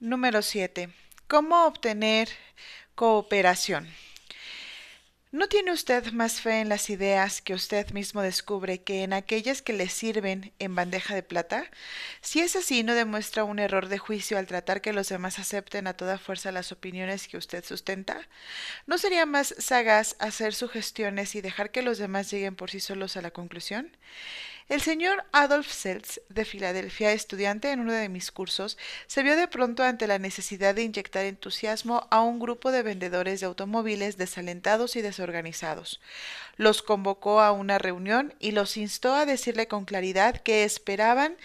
Número 7. ¿Cómo obtener cooperación? ¿No tiene usted más fe en las ideas que usted mismo descubre que en aquellas que le sirven en bandeja de plata? Si es así, ¿no demuestra un error de juicio al tratar que los demás acepten a toda fuerza las opiniones que usted sustenta? ¿No sería más sagaz hacer sugestiones y dejar que los demás lleguen por sí solos a la conclusión? El señor Adolf Seltz, de Filadelfia, estudiante en uno de mis cursos, se vio de pronto ante la necesidad de inyectar entusiasmo a un grupo de vendedores de automóviles desalentados y desorganizados. Los convocó a una reunión y los instó a decirle con claridad qué esperaban,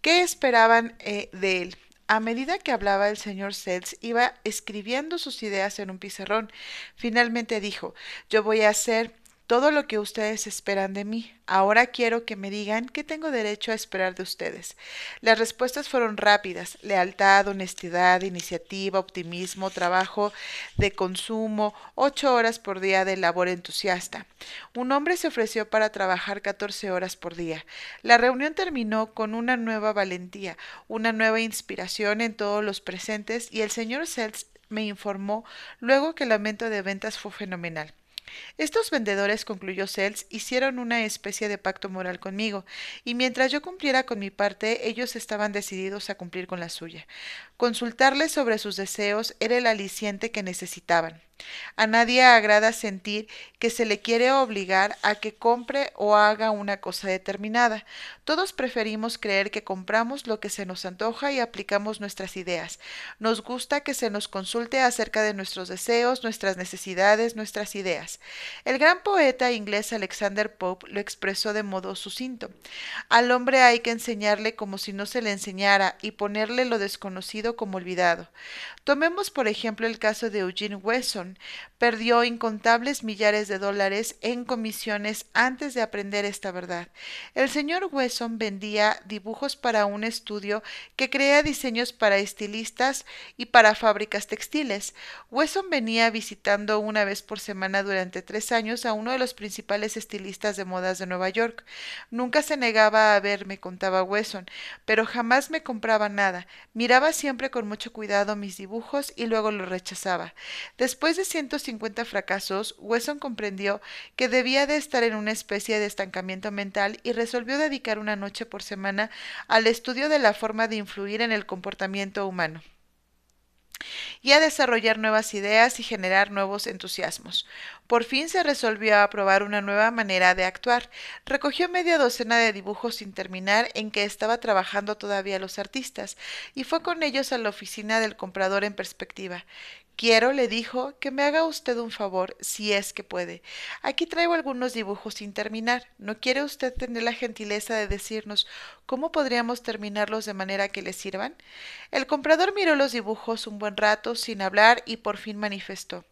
qué esperaban eh, de él. A medida que hablaba el señor Seltz iba escribiendo sus ideas en un pizarrón. Finalmente dijo Yo voy a hacer todo lo que ustedes esperan de mí. Ahora quiero que me digan qué tengo derecho a esperar de ustedes. Las respuestas fueron rápidas. Lealtad, honestidad, iniciativa, optimismo, trabajo de consumo, ocho horas por día de labor entusiasta. Un hombre se ofreció para trabajar catorce horas por día. La reunión terminó con una nueva valentía, una nueva inspiración en todos los presentes y el señor Seltz me informó luego que el aumento de ventas fue fenomenal. Estos vendedores, concluyó Sells, hicieron una especie de pacto moral conmigo, y mientras yo cumpliera con mi parte, ellos estaban decididos a cumplir con la suya. Consultarles sobre sus deseos era el aliciente que necesitaban. A nadie agrada sentir que se le quiere obligar a que compre o haga una cosa determinada. Todos preferimos creer que compramos lo que se nos antoja y aplicamos nuestras ideas. Nos gusta que se nos consulte acerca de nuestros deseos, nuestras necesidades, nuestras ideas. El gran poeta inglés Alexander Pope lo expresó de modo sucinto. Al hombre hay que enseñarle como si no se le enseñara y ponerle lo desconocido como olvidado. Tomemos por ejemplo el caso de Eugene Wesson. Perdió incontables millares de dólares en comisiones antes de aprender esta verdad. El señor Wesson vendía dibujos para un estudio que crea diseños para estilistas y para fábricas textiles. Wesson venía visitando una vez por semana durante tres años a uno de los principales estilistas de modas de Nueva York. Nunca se negaba a verme, contaba Wesson, pero jamás me compraba nada. Miraba siempre con mucho cuidado mis dibujos y luego lo rechazaba. Después de 150 fracasos, Wesson comprendió que debía de estar en una especie de estancamiento mental y resolvió dedicar una noche por semana al estudio de la forma de influir en el comportamiento humano y a desarrollar nuevas ideas y generar nuevos entusiasmos. Por fin se resolvió a probar una nueva manera de actuar. Recogió media docena de dibujos sin terminar en que estaba trabajando todavía los artistas, y fue con ellos a la oficina del comprador en perspectiva. Quiero, le dijo, que me haga usted un favor, si es que puede. Aquí traigo algunos dibujos sin terminar. ¿No quiere usted tener la gentileza de decirnos cómo podríamos terminarlos de manera que le sirvan? El comprador miró los dibujos un buen rato sin hablar y por fin manifestó.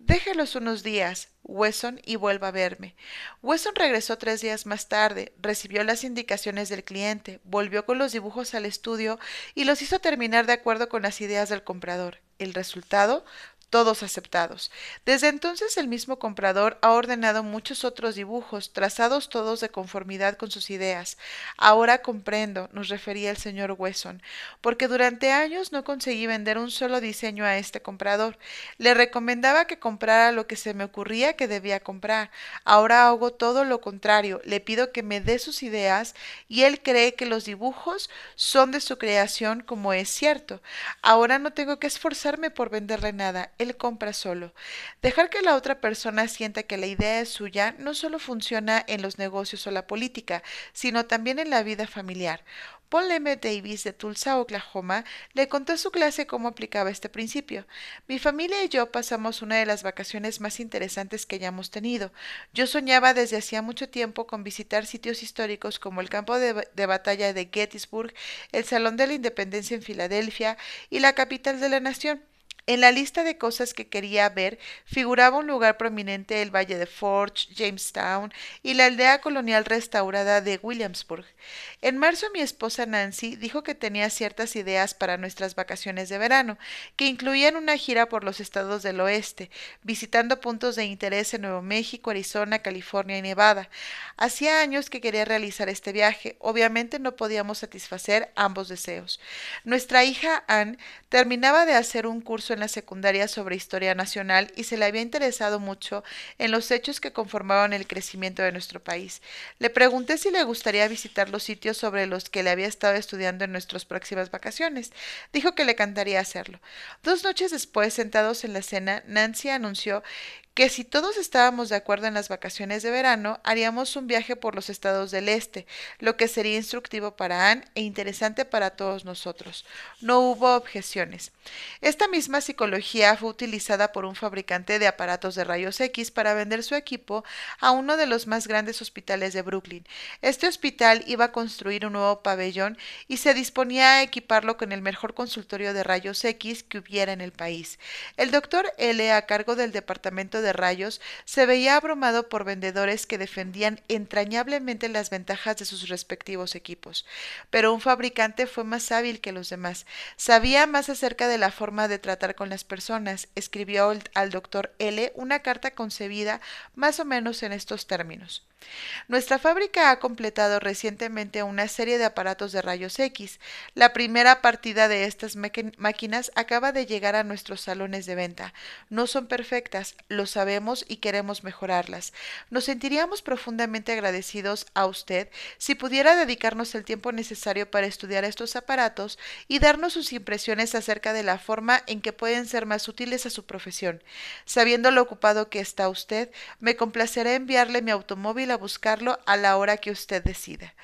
Déjelos unos días, Wesson, y vuelva a verme. Wesson regresó tres días más tarde, recibió las indicaciones del cliente, volvió con los dibujos al estudio y los hizo terminar de acuerdo con las ideas del comprador. El resultado todos aceptados. Desde entonces el mismo comprador ha ordenado muchos otros dibujos, trazados todos de conformidad con sus ideas. Ahora comprendo, nos refería el señor Wesson, porque durante años no conseguí vender un solo diseño a este comprador. Le recomendaba que comprara lo que se me ocurría que debía comprar. Ahora hago todo lo contrario, le pido que me dé sus ideas y él cree que los dibujos son de su creación como es cierto. Ahora no tengo que esforzarme por venderle nada él compra solo. Dejar que la otra persona sienta que la idea es suya no solo funciona en los negocios o la política, sino también en la vida familiar. Paul M. Davis de Tulsa, Oklahoma, le contó a su clase cómo aplicaba este principio. Mi familia y yo pasamos una de las vacaciones más interesantes que hayamos tenido. Yo soñaba desde hacía mucho tiempo con visitar sitios históricos como el campo de, de batalla de Gettysburg, el Salón de la Independencia en Filadelfia y la capital de la nación. En la lista de cosas que quería ver figuraba un lugar prominente el Valle de Forge, Jamestown y la aldea colonial restaurada de Williamsburg. En marzo mi esposa Nancy dijo que tenía ciertas ideas para nuestras vacaciones de verano, que incluían una gira por los estados del oeste, visitando puntos de interés en Nuevo México, Arizona, California y Nevada. Hacía años que quería realizar este viaje, obviamente no podíamos satisfacer ambos deseos. Nuestra hija Anne terminaba de hacer un curso en la secundaria sobre historia nacional y se le había interesado mucho en los hechos que conformaban el crecimiento de nuestro país. Le pregunté si le gustaría visitar los sitios sobre los que le había estado estudiando en nuestras próximas vacaciones. Dijo que le encantaría hacerlo. Dos noches después, sentados en la cena, Nancy anunció que si todos estábamos de acuerdo en las vacaciones de verano, haríamos un viaje por los estados del este, lo que sería instructivo para Anne e interesante para todos nosotros. No hubo objeciones. Esta misma psicología fue utilizada por un fabricante de aparatos de rayos X para vender su equipo a uno de los más grandes hospitales de Brooklyn. Este hospital iba a construir un nuevo pabellón y se disponía a equiparlo con el mejor consultorio de rayos X que hubiera en el país. El doctor L, a cargo del departamento de rayos, se veía abrumado por vendedores que defendían entrañablemente las ventajas de sus respectivos equipos. Pero un fabricante fue más hábil que los demás. Sabía más acerca de la forma de tratar con las personas. Escribió al doctor L una carta concebida más o menos en estos términos. Nuestra fábrica ha completado recientemente una serie de aparatos de rayos X. La primera partida de estas máquinas acaba de llegar a nuestros salones de venta. No son perfectas, lo sabemos y queremos mejorarlas. Nos sentiríamos profundamente agradecidos a usted si pudiera dedicarnos el tiempo necesario para estudiar estos aparatos y darnos sus impresiones acerca de la forma en que pueden ser más útiles a su profesión. Sabiendo lo ocupado que está usted, me complacerá enviarle mi automóvil buscarlo a la hora que usted decida.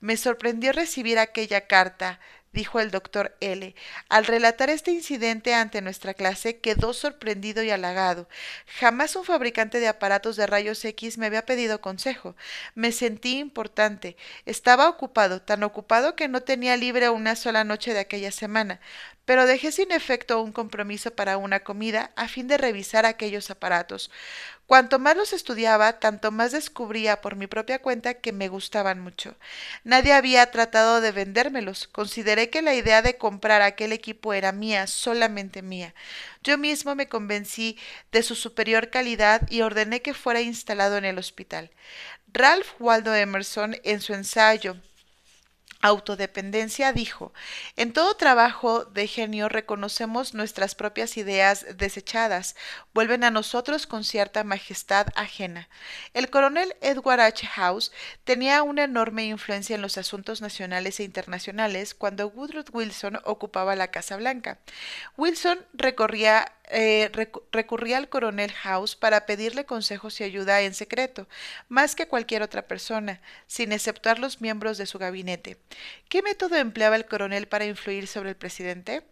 Me sorprendió recibir aquella carta, dijo el doctor L. Al relatar este incidente ante nuestra clase, quedó sorprendido y halagado. Jamás un fabricante de aparatos de rayos X me había pedido consejo. Me sentí importante. Estaba ocupado, tan ocupado que no tenía libre una sola noche de aquella semana pero dejé sin efecto un compromiso para una comida a fin de revisar aquellos aparatos. Cuanto más los estudiaba, tanto más descubría por mi propia cuenta que me gustaban mucho. Nadie había tratado de vendérmelos. Consideré que la idea de comprar aquel equipo era mía, solamente mía. Yo mismo me convencí de su superior calidad y ordené que fuera instalado en el hospital. Ralph Waldo Emerson, en su ensayo autodependencia dijo, en todo trabajo de genio reconocemos nuestras propias ideas desechadas, vuelven a nosotros con cierta majestad ajena. El coronel Edward H. House tenía una enorme influencia en los asuntos nacionales e internacionales cuando Woodrow Wilson ocupaba la Casa Blanca. Wilson recorría eh, recurría al coronel House para pedirle consejos y ayuda en secreto, más que cualquier otra persona, sin exceptuar los miembros de su gabinete. ¿Qué método empleaba el coronel para influir sobre el presidente?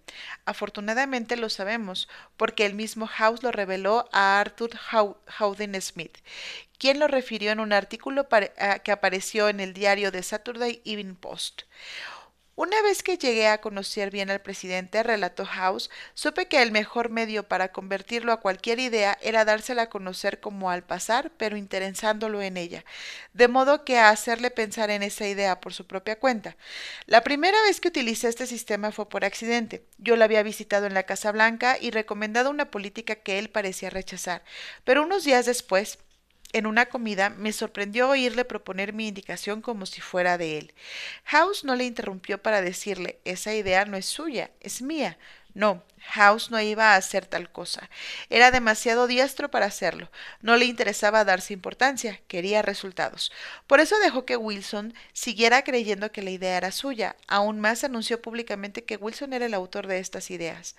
Afortunadamente lo sabemos, porque el mismo House lo reveló a Arthur Howden Smith, quien lo refirió en un artículo que apareció en el diario The Saturday Evening Post. Una vez que llegué a conocer bien al presidente, relató House, supe que el mejor medio para convertirlo a cualquier idea era dársela a conocer como al pasar, pero interesándolo en ella, de modo que a hacerle pensar en esa idea por su propia cuenta. La primera vez que utilicé este sistema fue por accidente. Yo lo había visitado en la Casa Blanca y recomendado una política que él parecía rechazar, pero unos días después, en una comida, me sorprendió oírle proponer mi indicación como si fuera de él. House no le interrumpió para decirle esa idea no es suya, es mía. No, House no iba a hacer tal cosa. Era demasiado diestro para hacerlo. No le interesaba darse importancia, quería resultados. Por eso dejó que Wilson siguiera creyendo que la idea era suya. Aún más anunció públicamente que Wilson era el autor de estas ideas.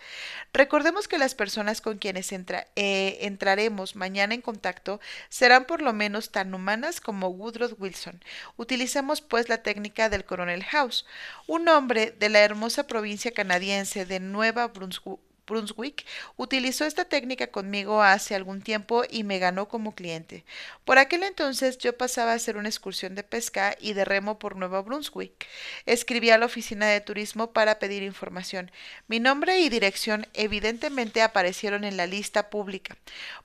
Recordemos que las personas con quienes eh, entraremos mañana en contacto serán por lo menos tan humanas como Woodrow Wilson. Utilicemos pues la técnica del coronel House, un hombre de la hermosa provincia canadiense de Nueva Brunswick Brunswick utilizó esta técnica conmigo hace algún tiempo y me ganó como cliente. Por aquel entonces yo pasaba a hacer una excursión de pesca y de remo por Nueva Brunswick. Escribí a la oficina de turismo para pedir información. Mi nombre y dirección evidentemente aparecieron en la lista pública,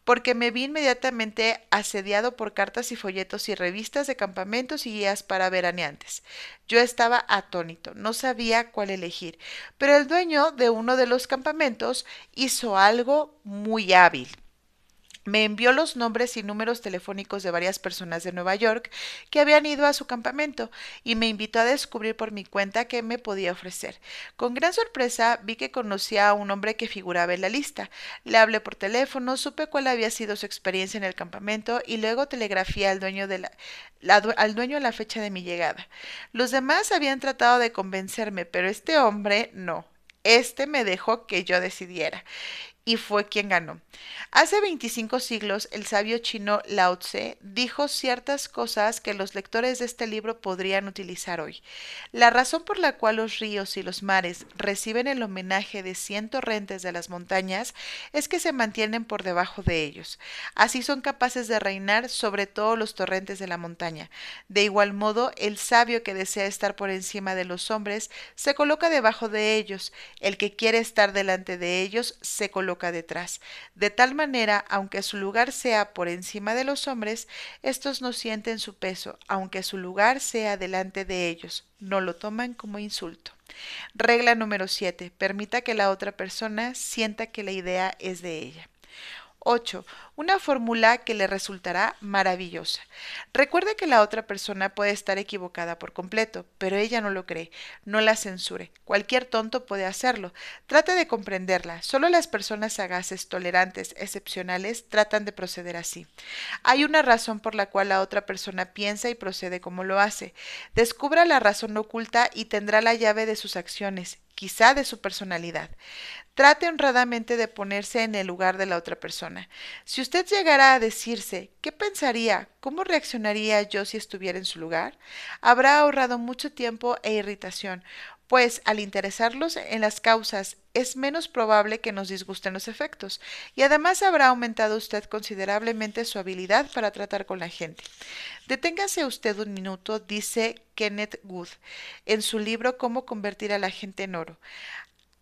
porque me vi inmediatamente asediado por cartas y folletos y revistas de campamentos y guías para veraneantes. Yo estaba atónito, no sabía cuál elegir, pero el dueño de uno de los campamentos hizo algo muy hábil. Me envió los nombres y números telefónicos de varias personas de Nueva York que habían ido a su campamento y me invitó a descubrir por mi cuenta qué me podía ofrecer. Con gran sorpresa vi que conocía a un hombre que figuraba en la lista. Le hablé por teléfono, supe cuál había sido su experiencia en el campamento y luego telegrafié al dueño de la, al dueño la fecha de mi llegada. Los demás habían tratado de convencerme, pero este hombre no. Este me dejó que yo decidiera y fue quien ganó. Hace 25 siglos, el sabio chino Lao Tse dijo ciertas cosas que los lectores de este libro podrían utilizar hoy. La razón por la cual los ríos y los mares reciben el homenaje de cien torrentes de las montañas es que se mantienen por debajo de ellos. Así son capaces de reinar sobre todos los torrentes de la montaña. De igual modo, el sabio que desea estar por encima de los hombres se coloca debajo de ellos. El que quiere estar delante de ellos se coloca detrás. De tal manera, aunque su lugar sea por encima de los hombres, estos no sienten su peso, aunque su lugar sea delante de ellos, no lo toman como insulto. Regla número 7. Permita que la otra persona sienta que la idea es de ella. 8. Una fórmula que le resultará maravillosa. Recuerde que la otra persona puede estar equivocada por completo, pero ella no lo cree. No la censure. Cualquier tonto puede hacerlo. Trate de comprenderla. Solo las personas sagaces, tolerantes, excepcionales tratan de proceder así. Hay una razón por la cual la otra persona piensa y procede como lo hace. Descubra la razón oculta y tendrá la llave de sus acciones quizá de su personalidad. Trate honradamente de ponerse en el lugar de la otra persona. Si usted llegara a decirse, ¿qué pensaría? ¿Cómo reaccionaría yo si estuviera en su lugar? Habrá ahorrado mucho tiempo e irritación, pues al interesarlos en las causas es menos probable que nos disgusten los efectos, y además habrá aumentado usted considerablemente su habilidad para tratar con la gente. Deténgase usted un minuto, dice Kenneth Good en su libro Cómo convertir a la gente en oro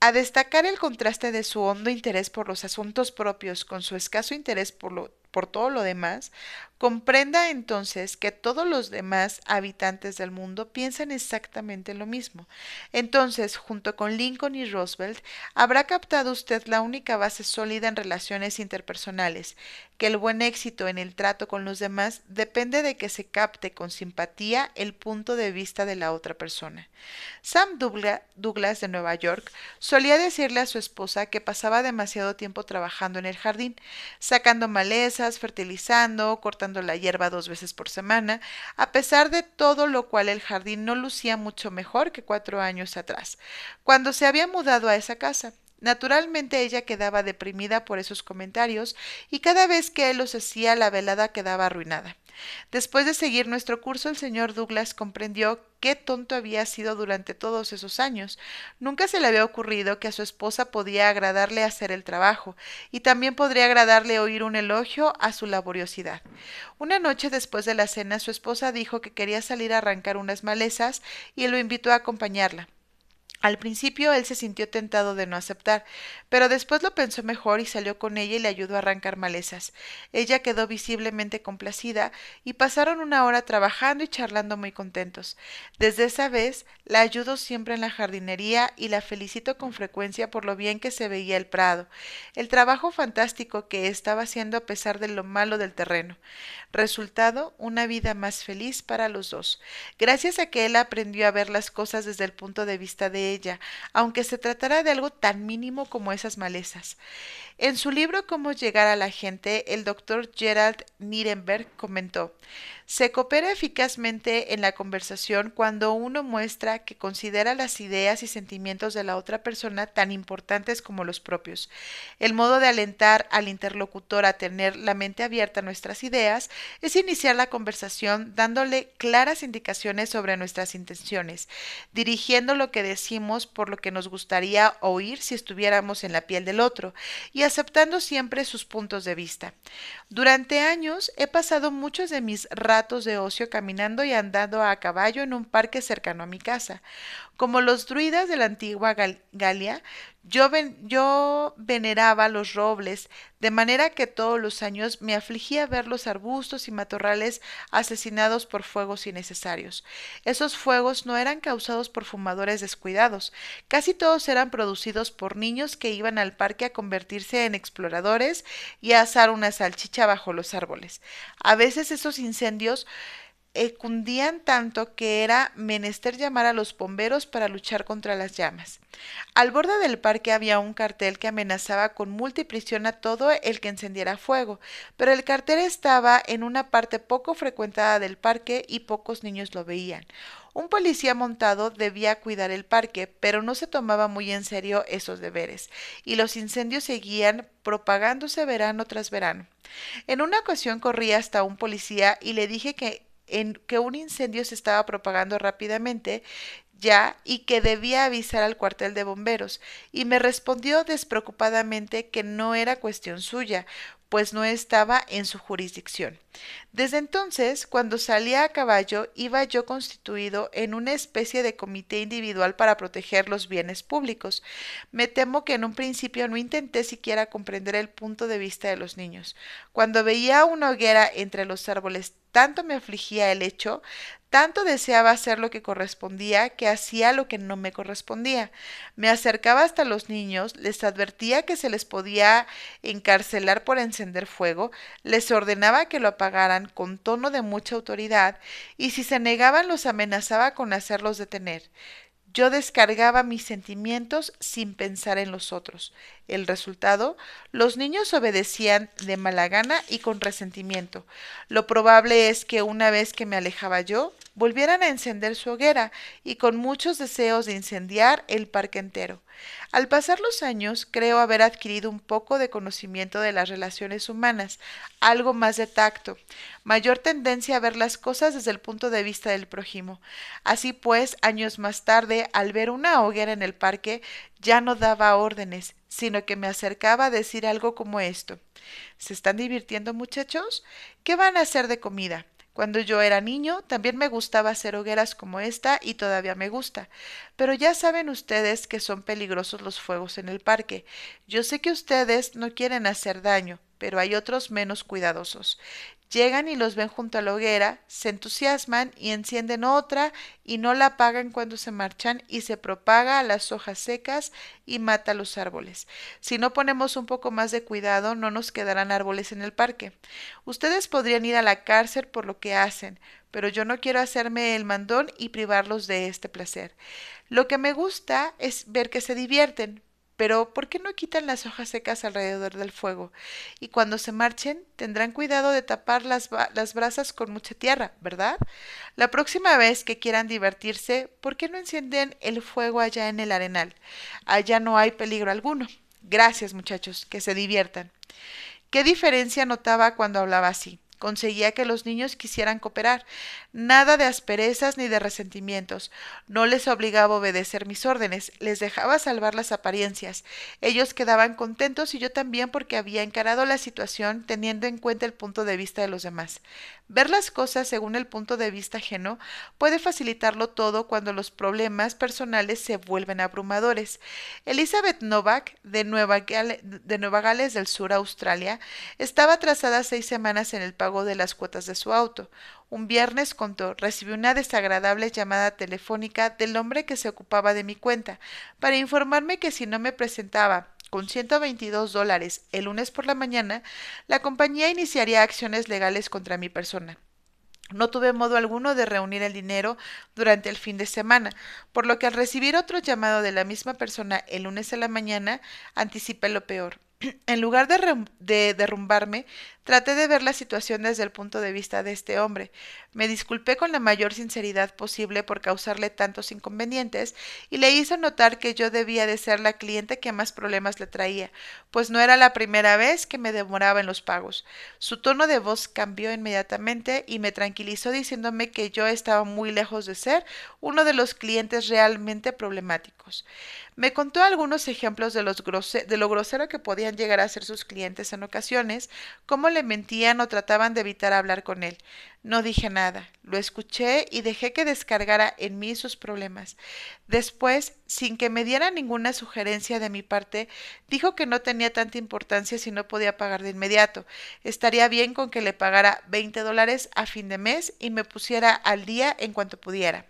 a destacar el contraste de su hondo interés por los asuntos propios con su escaso interés por, lo, por todo lo demás, Comprenda entonces que todos los demás habitantes del mundo piensan exactamente lo mismo. Entonces, junto con Lincoln y Roosevelt, habrá captado usted la única base sólida en relaciones interpersonales, que el buen éxito en el trato con los demás depende de que se capte con simpatía el punto de vista de la otra persona. Sam Douglas de Nueva York solía decirle a su esposa que pasaba demasiado tiempo trabajando en el jardín, sacando fertilizando, cortando la hierba dos veces por semana, a pesar de todo lo cual el jardín no lucía mucho mejor que cuatro años atrás, cuando se había mudado a esa casa. Naturalmente ella quedaba deprimida por esos comentarios y cada vez que él los hacía la velada quedaba arruinada. Después de seguir nuestro curso, el señor Douglas comprendió qué tonto había sido durante todos esos años. Nunca se le había ocurrido que a su esposa podía agradarle hacer el trabajo, y también podría agradarle oír un elogio a su laboriosidad. Una noche después de la cena, su esposa dijo que quería salir a arrancar unas malezas y lo invitó a acompañarla. Al principio él se sintió tentado de no aceptar, pero después lo pensó mejor y salió con ella y le ayudó a arrancar malezas. Ella quedó visiblemente complacida y pasaron una hora trabajando y charlando muy contentos. Desde esa vez la ayudo siempre en la jardinería y la felicito con frecuencia por lo bien que se veía el prado, el trabajo fantástico que estaba haciendo a pesar de lo malo del terreno. Resultado, una vida más feliz para los dos, gracias a que él aprendió a ver las cosas desde el punto de vista de ella, aunque se tratara de algo tan mínimo como esas malezas. En su libro Cómo llegar a la gente, el doctor Gerald Nirenberg comentó se coopera eficazmente en la conversación cuando uno muestra que considera las ideas y sentimientos de la otra persona tan importantes como los propios. El modo de alentar al interlocutor a tener la mente abierta a nuestras ideas es iniciar la conversación dándole claras indicaciones sobre nuestras intenciones, dirigiendo lo que decimos por lo que nos gustaría oír si estuviéramos en la piel del otro, y aceptando siempre sus puntos de vista. Durante años he pasado muchos de mis ratos de ocio caminando y andando a caballo en un parque cercano a mi casa. Como los druidas de la antigua Galia, yo, veneraba los robles, de manera que todos los años me afligía ver los arbustos y matorrales asesinados por fuegos innecesarios. Esos fuegos no eran causados por fumadores descuidados, casi todos eran producidos por niños que iban al parque a convertirse en exploradores y a asar una salchicha bajo los árboles. A veces esos incendios cundían tanto que era menester llamar a los bomberos para luchar contra las llamas. Al borde del parque había un cartel que amenazaba con multiplicación a todo el que encendiera fuego, pero el cartel estaba en una parte poco frecuentada del parque y pocos niños lo veían. Un policía montado debía cuidar el parque, pero no se tomaba muy en serio esos deberes, y los incendios seguían propagándose verano tras verano. En una ocasión corrí hasta un policía y le dije que en que un incendio se estaba propagando rápidamente ya y que debía avisar al cuartel de bomberos, y me respondió despreocupadamente que no era cuestión suya, pues no estaba en su jurisdicción. Desde entonces, cuando salía a caballo, iba yo constituido en una especie de comité individual para proteger los bienes públicos. Me temo que en un principio no intenté siquiera comprender el punto de vista de los niños. Cuando veía una hoguera entre los árboles, tanto me afligía el hecho tanto deseaba hacer lo que correspondía que hacía lo que no me correspondía. Me acercaba hasta los niños, les advertía que se les podía encarcelar por encender fuego, les ordenaba que lo apagaran con tono de mucha autoridad, y si se negaban los amenazaba con hacerlos detener. Yo descargaba mis sentimientos sin pensar en los otros. El resultado, los niños obedecían de mala gana y con resentimiento. Lo probable es que una vez que me alejaba yo, volvieran a encender su hoguera y con muchos deseos de incendiar el parque entero. Al pasar los años, creo haber adquirido un poco de conocimiento de las relaciones humanas, algo más de tacto, mayor tendencia a ver las cosas desde el punto de vista del prójimo. Así pues, años más tarde, al ver una hoguera en el parque, ya no daba órdenes, sino que me acercaba a decir algo como esto. ¿Se están divirtiendo, muchachos? ¿Qué van a hacer de comida? Cuando yo era niño también me gustaba hacer hogueras como esta y todavía me gusta. Pero ya saben ustedes que son peligrosos los fuegos en el parque. Yo sé que ustedes no quieren hacer daño, pero hay otros menos cuidadosos. Llegan y los ven junto a la hoguera, se entusiasman y encienden otra y no la apagan cuando se marchan y se propaga a las hojas secas y mata los árboles. Si no ponemos un poco más de cuidado, no nos quedarán árboles en el parque. Ustedes podrían ir a la cárcel por lo que hacen, pero yo no quiero hacerme el mandón y privarlos de este placer. Lo que me gusta es ver que se divierten, pero ¿por qué no quitan las hojas secas alrededor del fuego? Y cuando se marchen, tendrán cuidado de tapar las, las, brasas con mucha tierra, ¿verdad? La próxima vez que quieran divertirse, ¿por qué no encienden el fuego allá en el arenal? Allá no hay peligro alguno. Gracias, muchachos, que se diviertan. ¿Qué diferencia notaba cuando hablaba así? Conseguía que los niños quisieran cooperar. Nada de asperezas ni de resentimientos. No les obligaba a obedecer mis órdenes, les dejaba salvar las apariencias. Ellos quedaban contentos y yo también porque había encarado la situación teniendo en cuenta el punto de vista de los demás. Ver las cosas según el punto de vista ajeno puede facilitarlo todo cuando los problemas personales se vuelven abrumadores. Elizabeth Novak, de Nueva, de Nueva Gales del Sur, Australia, estaba atrasada seis semanas en el de las cuotas de su auto. Un viernes contó, recibí una desagradable llamada telefónica del hombre que se ocupaba de mi cuenta, para informarme que si no me presentaba con 122 dólares el lunes por la mañana, la compañía iniciaría acciones legales contra mi persona. No tuve modo alguno de reunir el dinero durante el fin de semana, por lo que al recibir otro llamado de la misma persona el lunes a la mañana, anticipé lo peor. En lugar de, derrumbarme, traté de ver la situación desde el punto de vista de este hombre. Me disculpé con la mayor sinceridad posible por causarle tantos inconvenientes y le hice notar que yo debía de ser la cliente que más problemas le traía, pues no era la primera vez que me demoraba en los pagos. Su tono de voz cambió inmediatamente y me tranquilizó diciéndome que yo estaba muy lejos de ser uno de los clientes realmente problemáticos. Me contó algunos ejemplos de, los de lo grosero que podían llegar a ser sus clientes en ocasiones, cómo le mentían o trataban de evitar hablar con él. No dije nada, lo escuché y dejé que descargara en mí sus problemas. Después, sin que me diera ninguna sugerencia de mi parte, dijo que no tenía tanta importancia si no podía pagar de inmediato. Estaría bien con que le pagara veinte dólares a fin de mes y me pusiera al día en cuanto pudiera.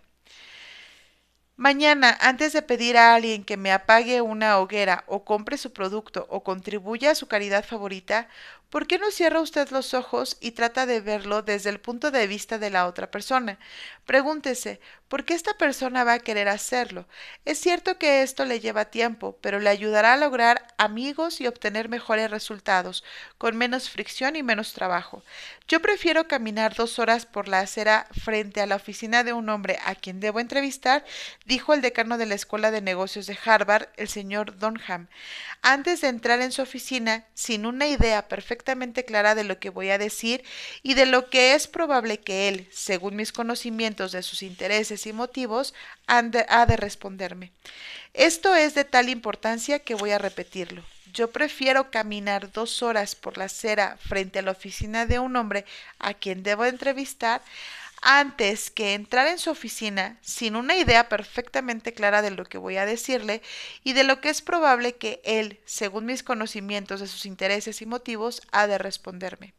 Mañana, antes de pedir a alguien que me apague una hoguera o compre su producto o contribuya a su caridad favorita, ¿por qué no cierra usted los ojos y trata de verlo desde el punto de vista de la otra persona? Pregúntese, ¿por qué esta persona va a querer hacerlo? Es cierto que esto le lleva tiempo, pero le ayudará a lograr amigos y obtener mejores resultados, con menos fricción y menos trabajo. Yo prefiero caminar dos horas por la acera frente a la oficina de un hombre a quien debo entrevistar, dijo el decano de la Escuela de Negocios de Harvard, el señor Donham. Antes de entrar en su oficina, sin una idea perfectamente clara de lo que voy a decir y de lo que es probable que él, según mis conocimientos, de sus intereses y motivos, ha de responderme. Esto es de tal importancia que voy a repetirlo. Yo prefiero caminar dos horas por la acera frente a la oficina de un hombre a quien debo entrevistar antes que entrar en su oficina sin una idea perfectamente clara de lo que voy a decirle y de lo que es probable que él, según mis conocimientos de sus intereses y motivos, ha de responderme.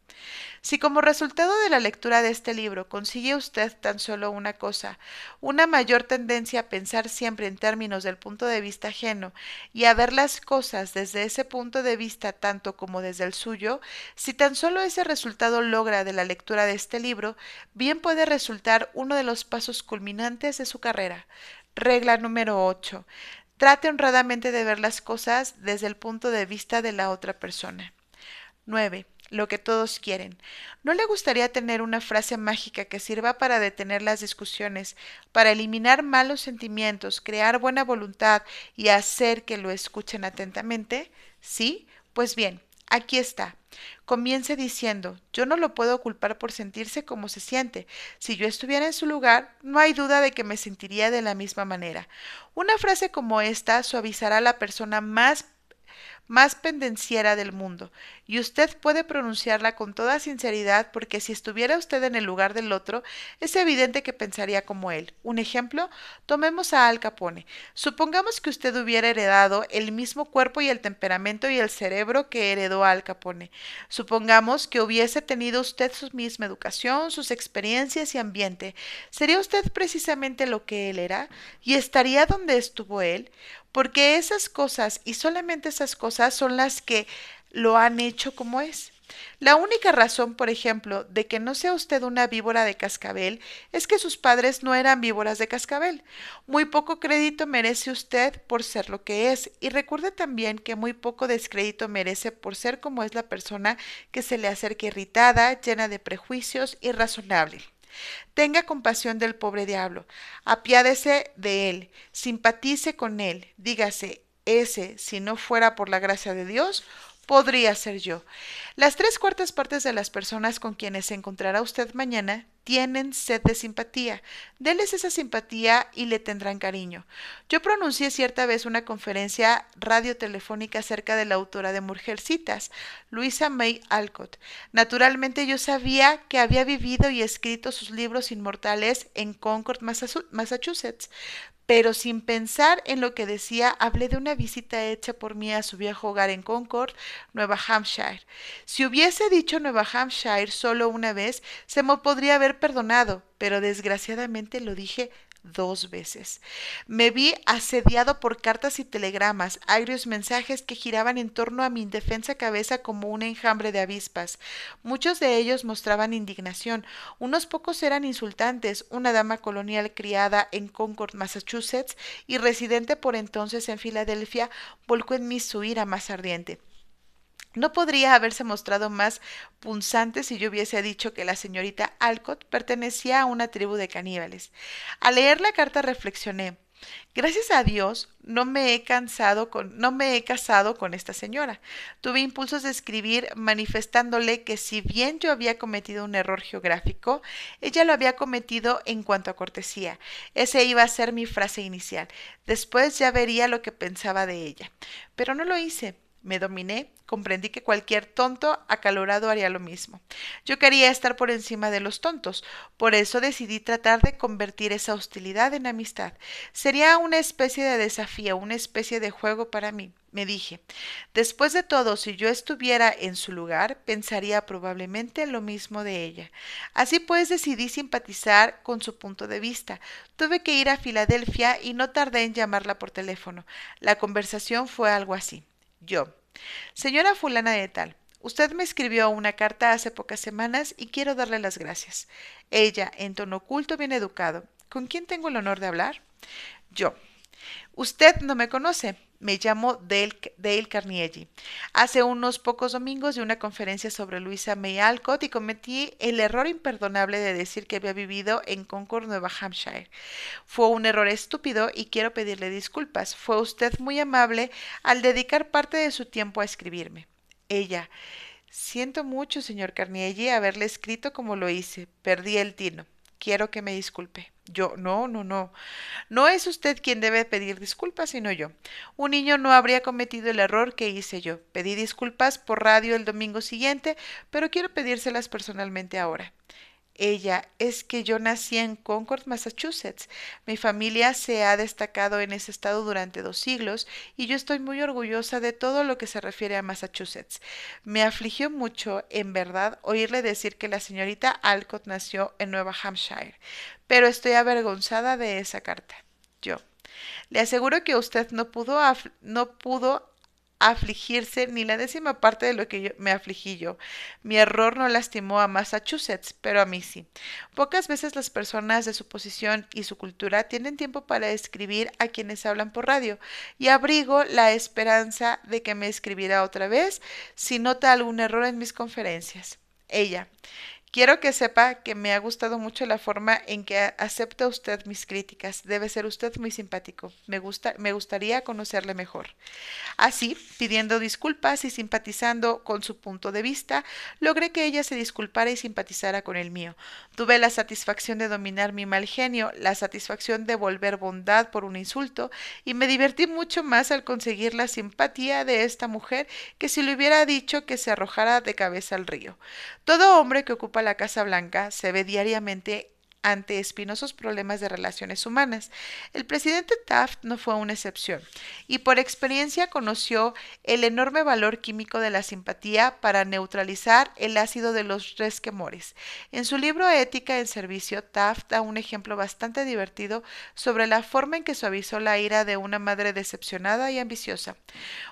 Si como resultado de la lectura de este libro consigue usted tan solo una cosa, una mayor tendencia a pensar siempre en términos del punto de vista ajeno y a ver las cosas desde ese punto de vista tanto como desde el suyo, si tan solo ese resultado logra de la lectura de este libro, bien puede resultar uno de los pasos culminantes de su carrera. Regla número 8. Trate honradamente de ver las cosas desde el punto de vista de la otra persona. 9 lo que todos quieren. ¿No le gustaría tener una frase mágica que sirva para detener las discusiones, para eliminar malos sentimientos, crear buena voluntad y hacer que lo escuchen atentamente? ¿Sí? Pues bien, aquí está. Comience diciendo, yo no lo puedo culpar por sentirse como se siente. Si yo estuviera en su lugar, no hay duda de que me sentiría de la misma manera. Una frase como esta suavizará a la persona más más pendenciera del mundo, y usted puede pronunciarla con toda sinceridad porque si estuviera usted en el lugar del otro, es evidente que pensaría como él. Un ejemplo, tomemos a Al Capone. Supongamos que usted hubiera heredado el mismo cuerpo y el temperamento y el cerebro que heredó Al Capone. Supongamos que hubiese tenido usted su misma educación, sus experiencias y ambiente. ¿Sería usted precisamente lo que él era? ¿Y estaría donde estuvo él? porque esas cosas y solamente esas cosas son las que lo han hecho como es. La única razón, por ejemplo, de que no sea usted una víbora de cascabel es que sus padres no eran víboras de cascabel. Muy poco crédito merece usted por ser lo que es, y recuerde también que muy poco descrédito merece por ser como es la persona que se le acerca irritada, llena de prejuicios, irrazonable. Tenga compasión del pobre diablo, apiádese de él, simpatice con él, dígase, ese, si no fuera por la gracia de Dios, podría ser yo. Las tres cuartas partes de las personas con quienes se encontrará usted mañana tienen sed de simpatía. Deles esa simpatía y le tendrán cariño. Yo pronuncié cierta vez una conferencia radiotelefónica acerca de la autora de Mujercitas, Luisa May Alcott. Naturalmente yo sabía que había vivido y escrito sus libros inmortales en Concord, Massachusetts, pero sin pensar en lo que decía, hablé de una visita hecha por mí a su viejo hogar en Concord, Nueva Hampshire. Si hubiese dicho Nueva Hampshire solo una vez, se me podría haber perdonado, pero desgraciadamente lo dije dos veces. Me vi asediado por cartas y telegramas, agrios mensajes que giraban en torno a mi indefensa cabeza como un enjambre de avispas. Muchos de ellos mostraban indignación, unos pocos eran insultantes. Una dama colonial criada en Concord, Massachusetts, y residente por entonces en Filadelfia, volcó en mí su ira más ardiente. No podría haberse mostrado más punzante si yo hubiese dicho que la señorita Alcott pertenecía a una tribu de caníbales. Al leer la carta reflexioné. Gracias a Dios no me he cansado con, no me he casado con esta señora. Tuve impulsos de escribir manifestándole que si bien yo había cometido un error geográfico, ella lo había cometido en cuanto a cortesía. Ese iba a ser mi frase inicial. Después ya vería lo que pensaba de ella. Pero no lo hice. Me dominé, comprendí que cualquier tonto acalorado haría lo mismo. Yo quería estar por encima de los tontos, por eso decidí tratar de convertir esa hostilidad en amistad. Sería una especie de desafío, una especie de juego para mí. Me dije, después de todo, si yo estuviera en su lugar, pensaría probablemente lo mismo de ella. Así pues decidí simpatizar con su punto de vista. Tuve que ir a Filadelfia y no tardé en llamarla por teléfono. La conversación fue algo así. Yo. Señora fulana de tal, usted me escribió una carta hace pocas semanas y quiero darle las gracias. Ella, en tono oculto bien educado. ¿Con quién tengo el honor de hablar? Yo. Usted no me conoce. Me llamo Dale, Dale Carnegie. Hace unos pocos domingos di una conferencia sobre Luisa May Alcott y cometí el error imperdonable de decir que había vivido en Concord, Nueva Hampshire. Fue un error estúpido y quiero pedirle disculpas. Fue usted muy amable al dedicar parte de su tiempo a escribirme. Ella. Siento mucho, señor Carnegie, haberle escrito como lo hice. Perdí el tino. Quiero que me disculpe. Yo, no, no, no. No es usted quien debe pedir disculpas, sino yo. Un niño no habría cometido el error que hice yo. Pedí disculpas por radio el domingo siguiente, pero quiero pedírselas personalmente ahora. Ella, es que yo nací en Concord, Massachusetts. Mi familia se ha destacado en ese estado durante dos siglos y yo estoy muy orgullosa de todo lo que se refiere a Massachusetts. Me afligió mucho, en verdad, oírle decir que la señorita Alcott nació en Nueva Hampshire, pero estoy avergonzada de esa carta. Yo. Le aseguro que usted no pudo, no pudo afligirse ni la décima parte de lo que me afligí yo. Mi error no lastimó a Massachusetts, pero a mí sí. Pocas veces las personas de su posición y su cultura tienen tiempo para escribir a quienes hablan por radio, y abrigo la esperanza de que me escribirá otra vez si nota algún error en mis conferencias. Ella. Quiero que sepa que me ha gustado mucho la forma en que acepta usted mis críticas. Debe ser usted muy simpático. Me, gusta, me gustaría conocerle mejor. Así, pidiendo disculpas y simpatizando con su punto de vista, logré que ella se disculpara y simpatizara con el mío. Tuve la satisfacción de dominar mi mal genio, la satisfacción de volver bondad por un insulto, y me divertí mucho más al conseguir la simpatía de esta mujer que si le hubiera dicho que se arrojara de cabeza al río. Todo hombre que ocupa la Casa Blanca se ve diariamente ante espinosos problemas de relaciones humanas. El presidente Taft no fue una excepción, y por experiencia conoció el enorme valor químico de la simpatía para neutralizar el ácido de los resquemores. En su libro Ética en Servicio, Taft da un ejemplo bastante divertido sobre la forma en que suavizó la ira de una madre decepcionada y ambiciosa.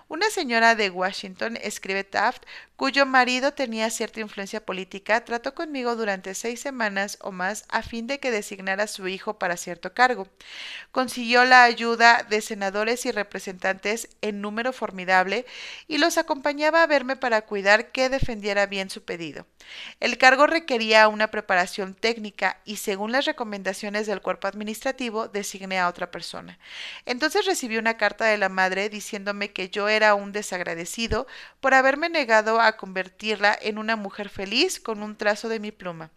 Una señora de Washington, escribe Taft, cuyo marido tenía cierta influencia política, trató conmigo durante seis semanas o más a fin de que designara a su hijo para cierto cargo. Consiguió la ayuda de senadores y representantes en número formidable y los acompañaba a verme para cuidar que defendiera bien su pedido. El cargo requería una preparación técnica y según las recomendaciones del cuerpo administrativo designé a otra persona. Entonces recibí una carta de la madre diciéndome que yo era un desagradecido por haberme negado a convertirla en una mujer feliz con un trazo de mi pluma.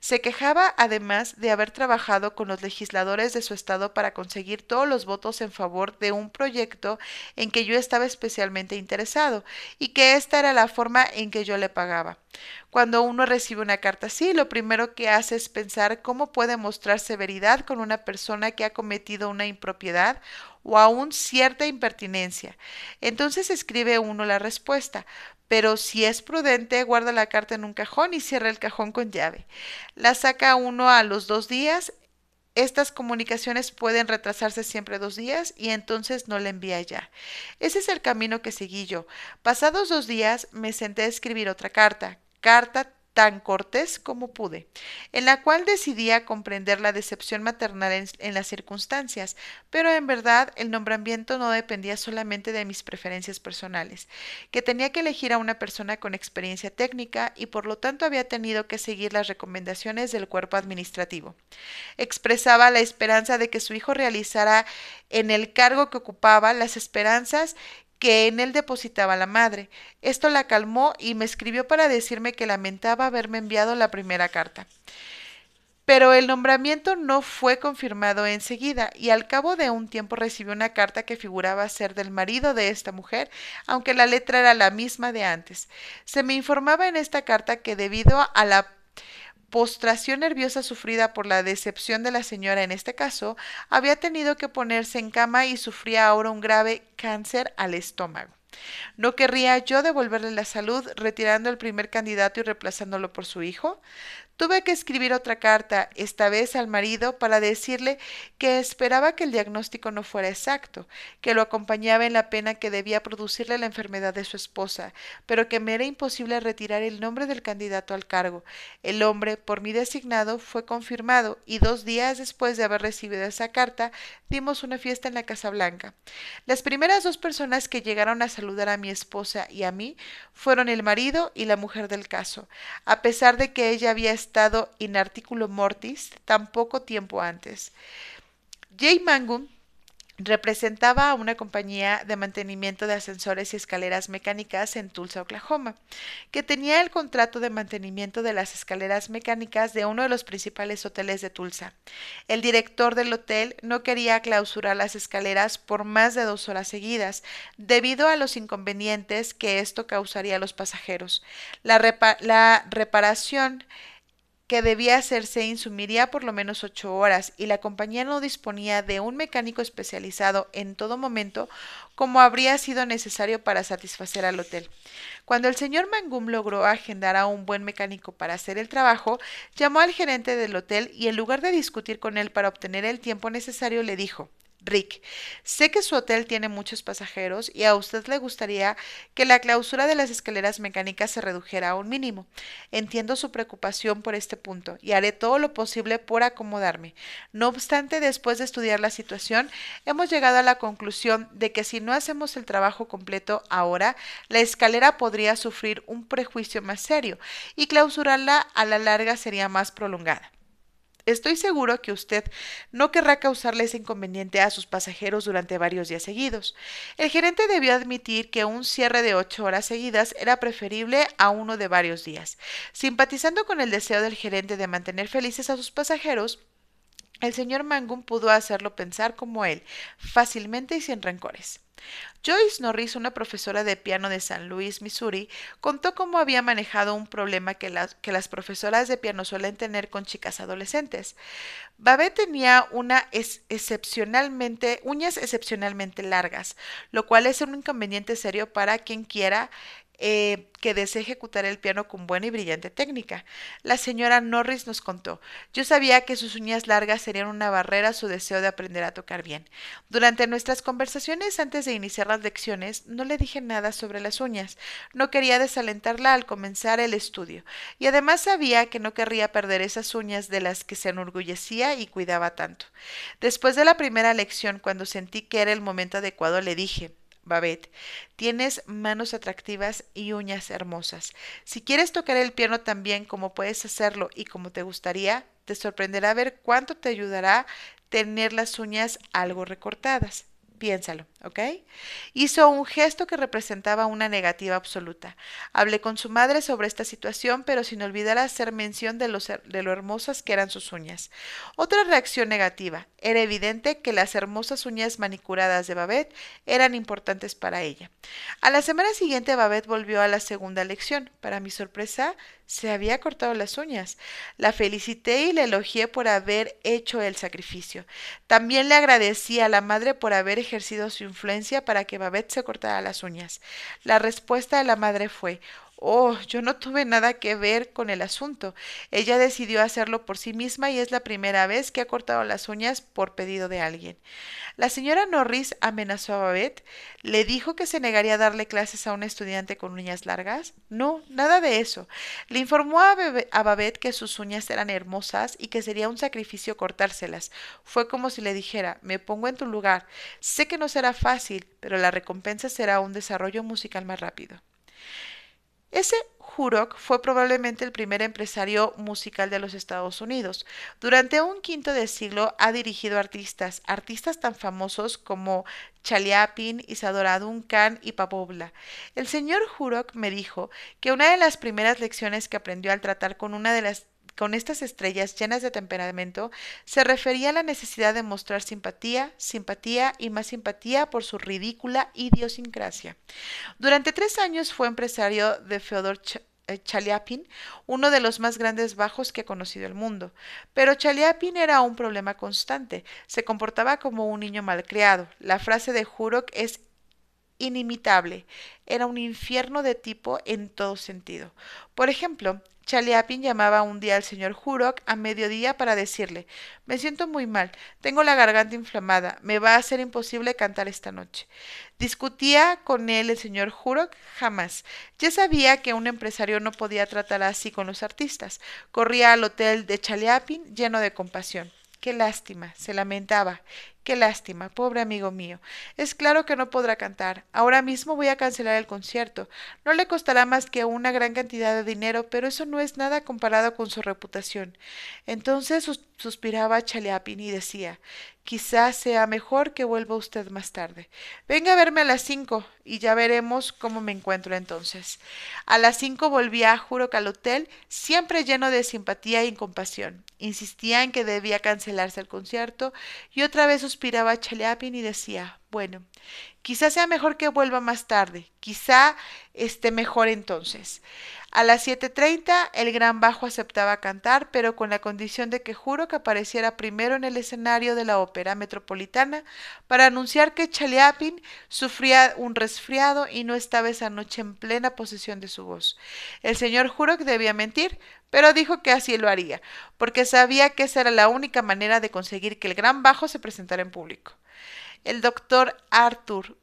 Se quejaba además de haber trabajado con los legisladores de su estado para conseguir todos los votos en favor de un proyecto en que yo estaba especialmente interesado y que esta era la forma en que yo le pagaba. Cuando uno recibe una carta así, lo primero que hace es pensar cómo puede mostrar severidad con una persona que ha cometido una impropiedad o aún cierta impertinencia. Entonces escribe uno la respuesta, pero si es prudente, guarda la carta en un cajón y cierra el cajón con llave. La saca uno a los dos días. Estas comunicaciones pueden retrasarse siempre dos días y entonces no la envía ya. Ese es el camino que seguí yo. Pasados dos días me senté a escribir otra carta, carta tan cortés como pude, en la cual decidía comprender la decepción maternal en, en, las circunstancias, pero en verdad el nombramiento no dependía solamente de mis preferencias personales, que tenía que elegir a una persona con experiencia técnica y por lo tanto había tenido que seguir las recomendaciones del cuerpo administrativo. Expresaba la esperanza de que su hijo realizara en el cargo que ocupaba las esperanzas que en él depositaba la madre. Esto la calmó y me escribió para decirme que lamentaba haberme enviado la primera carta. Pero el nombramiento no fue confirmado enseguida y al cabo de un tiempo recibió una carta que figuraba ser del marido de esta mujer, aunque la letra era la misma de antes. Se me informaba en esta carta que debido a la postración nerviosa sufrida por la decepción de la señora en este caso, había tenido que ponerse en cama y sufría ahora un grave cáncer al estómago. ¿No querría yo devolverle la salud retirando el primer candidato y reemplazándolo por su hijo? Tuve que escribir otra carta, esta vez al marido, para decirle que esperaba que el diagnóstico no fuera exacto, que lo acompañaba en la pena que debía producirle la enfermedad de su esposa, pero que me era imposible retirar el nombre del candidato al cargo. El hombre, por mí designado, fue confirmado, y dos días después de haber recibido esa carta, dimos una fiesta en la Casa Blanca. Las primeras dos personas que llegaron a saludar a mi esposa y a mí fueron el marido y la mujer del caso, a pesar de que ella había in articulo mortis tan poco tiempo antes. Jay Mangum representaba a una compañía de mantenimiento de ascensores y escaleras mecánicas en Tulsa, Oklahoma, que tenía el contrato de mantenimiento de las escaleras mecánicas de uno de los principales hoteles de Tulsa. El director del hotel no quería clausurar las escaleras por más de dos horas seguidas, debido a los inconvenientes que esto causaría a los pasajeros. La, la reparación que debía hacerse insumiría por lo menos ocho horas y la compañía no disponía de un mecánico especializado en todo momento como habría sido necesario para satisfacer al hotel. Cuando el señor Mangum logró agendar a un buen mecánico para hacer el trabajo, llamó al gerente del hotel y en lugar de discutir con él para obtener el tiempo necesario le dijo Rick, sé que su hotel tiene muchos pasajeros y a usted le gustaría que la clausura de las escaleras mecánicas se redujera a un mínimo. Entiendo su preocupación por este punto y haré todo lo posible por acomodarme. No obstante, después de estudiar la situación, hemos llegado a la conclusión de que si no hacemos el trabajo completo ahora, la escalera podría sufrir un prejuicio más serio y clausurarla a la larga sería más prolongada. Estoy seguro que usted no querrá causarle ese inconveniente a sus pasajeros durante varios días seguidos. El gerente debió admitir que un cierre de ocho horas seguidas era preferible a uno de varios días. Simpatizando con el deseo del gerente de mantener felices a sus pasajeros, el señor Mangum pudo hacerlo pensar como él, fácilmente y sin rencores. Joyce Norris, una profesora de piano de San Luis, Missouri, contó cómo había manejado un problema que las, que las profesoras de piano suelen tener con chicas adolescentes. Babette tenía una excepcionalmente, uñas excepcionalmente largas, lo cual es un inconveniente serio para quien quiera eh, que desee ejecutar el piano con buena y brillante técnica. La señora Norris nos contó, yo sabía que sus uñas largas serían una barrera a su deseo de aprender a tocar bien. Durante nuestras conversaciones antes de iniciar las lecciones, no le dije nada sobre las uñas. No quería desalentarla al comenzar el estudio, y además sabía que no querría perder esas uñas de las que se enorgullecía y cuidaba tanto. Después de la primera lección, cuando sentí que era el momento adecuado, le dije Babette, tienes manos atractivas y uñas hermosas. Si quieres tocar el piano tan bien como puedes hacerlo y como te gustaría, te sorprenderá ver cuánto te ayudará tener las uñas algo recortadas. Piénsalo, ¿ok? Hizo un gesto que representaba una negativa absoluta. Hablé con su madre sobre esta situación, pero sin olvidar hacer mención de, de lo hermosas que eran sus uñas. Otra reacción negativa. Era evidente que las hermosas uñas manicuradas de Babette eran importantes para ella. A la semana siguiente Babette volvió a la segunda lección. Para mi sorpresa, se había cortado las uñas. La felicité y le elogié por haber hecho el sacrificio. También le agradecí a la madre por haber ejercido su influencia para que Babette se cortara las uñas. La respuesta de la madre fue Oh, yo no tuve nada que ver con el asunto. Ella decidió hacerlo por sí misma y es la primera vez que ha cortado las uñas por pedido de alguien. La señora Norris amenazó a Babette. ¿Le dijo que se negaría a darle clases a un estudiante con uñas largas? No, nada de eso. Le informó a, a Babette que sus uñas eran hermosas y que sería un sacrificio cortárselas. Fue como si le dijera, me pongo en tu lugar. Sé que no será fácil, pero la recompensa será un desarrollo musical más rápido. Ese Hurok fue probablemente el primer empresario musical de los Estados Unidos. Durante un quinto de siglo ha dirigido artistas, artistas tan famosos como Chaliapin, Isadora Duncan y Pabobla. El señor Hurok me dijo que una de las primeras lecciones que aprendió al tratar con una de las con estas estrellas llenas de temperamento, se refería a la necesidad de mostrar simpatía, simpatía y más simpatía por su ridícula idiosincrasia. Durante tres años fue empresario de Feodor eh, Chaliapin, uno de los más grandes bajos que ha conocido el mundo. Pero Chaliapin era un problema constante. Se comportaba como un niño malcriado. La frase de Jurok es inimitable. Era un infierno de tipo en todo sentido. Por ejemplo, Chaliapin llamaba un día al señor Hurok a mediodía para decirle Me siento muy mal, tengo la garganta inflamada, me va a ser imposible cantar esta noche. ¿Discutía con él el señor Hurok? Jamás. Ya sabía que un empresario no podía tratar así con los artistas. Corría al hotel de Chaliapin lleno de compasión. Qué lástima, se lamentaba. Qué lástima, pobre amigo mío. Es claro que no podrá cantar. Ahora mismo voy a cancelar el concierto. No le costará más que una gran cantidad de dinero, pero eso no es nada comparado con su reputación. Entonces suspiraba Chaliapin y decía Quizás sea mejor que vuelva usted más tarde. Venga a verme a las cinco y ya veremos cómo me encuentro entonces. A las cinco volvía a Juro al hotel, siempre lleno de simpatía y compasión. Insistía en que debía cancelarse el concierto y otra vez suspiraba Chaliapin y decía bueno, quizá sea mejor que vuelva más tarde, quizá esté mejor entonces. A las 7.30 el gran bajo aceptaba cantar, pero con la condición de que juro que apareciera primero en el escenario de la ópera metropolitana para anunciar que Chaliapin sufría un resfriado y no estaba esa noche en plena posesión de su voz. El señor juro debía mentir, pero dijo que así lo haría, porque sabía que esa era la única manera de conseguir que el gran bajo se presentara en público. El doctor Arthur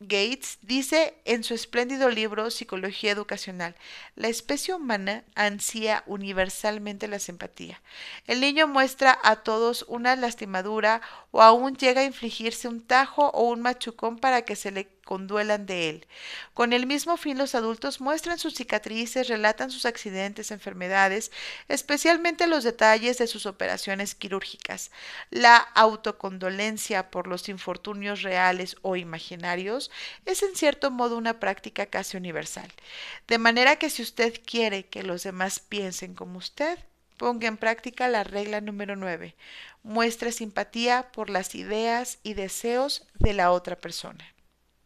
Gates dice en su espléndido libro Psicología Educacional, la especie humana ansía universalmente la simpatía. El niño muestra a todos una lastimadura o aún llega a infligirse un tajo o un machucón para que se le conduelan de él. Con el mismo fin los adultos muestran sus cicatrices, relatan sus accidentes, enfermedades, especialmente los detalles de sus operaciones quirúrgicas. La autocondolencia por los infortunios reales o imaginarios es en cierto modo una práctica casi universal. De manera que si usted quiere que los demás piensen como usted, ponga en práctica la regla número 9. Muestre simpatía por las ideas y deseos de la otra persona.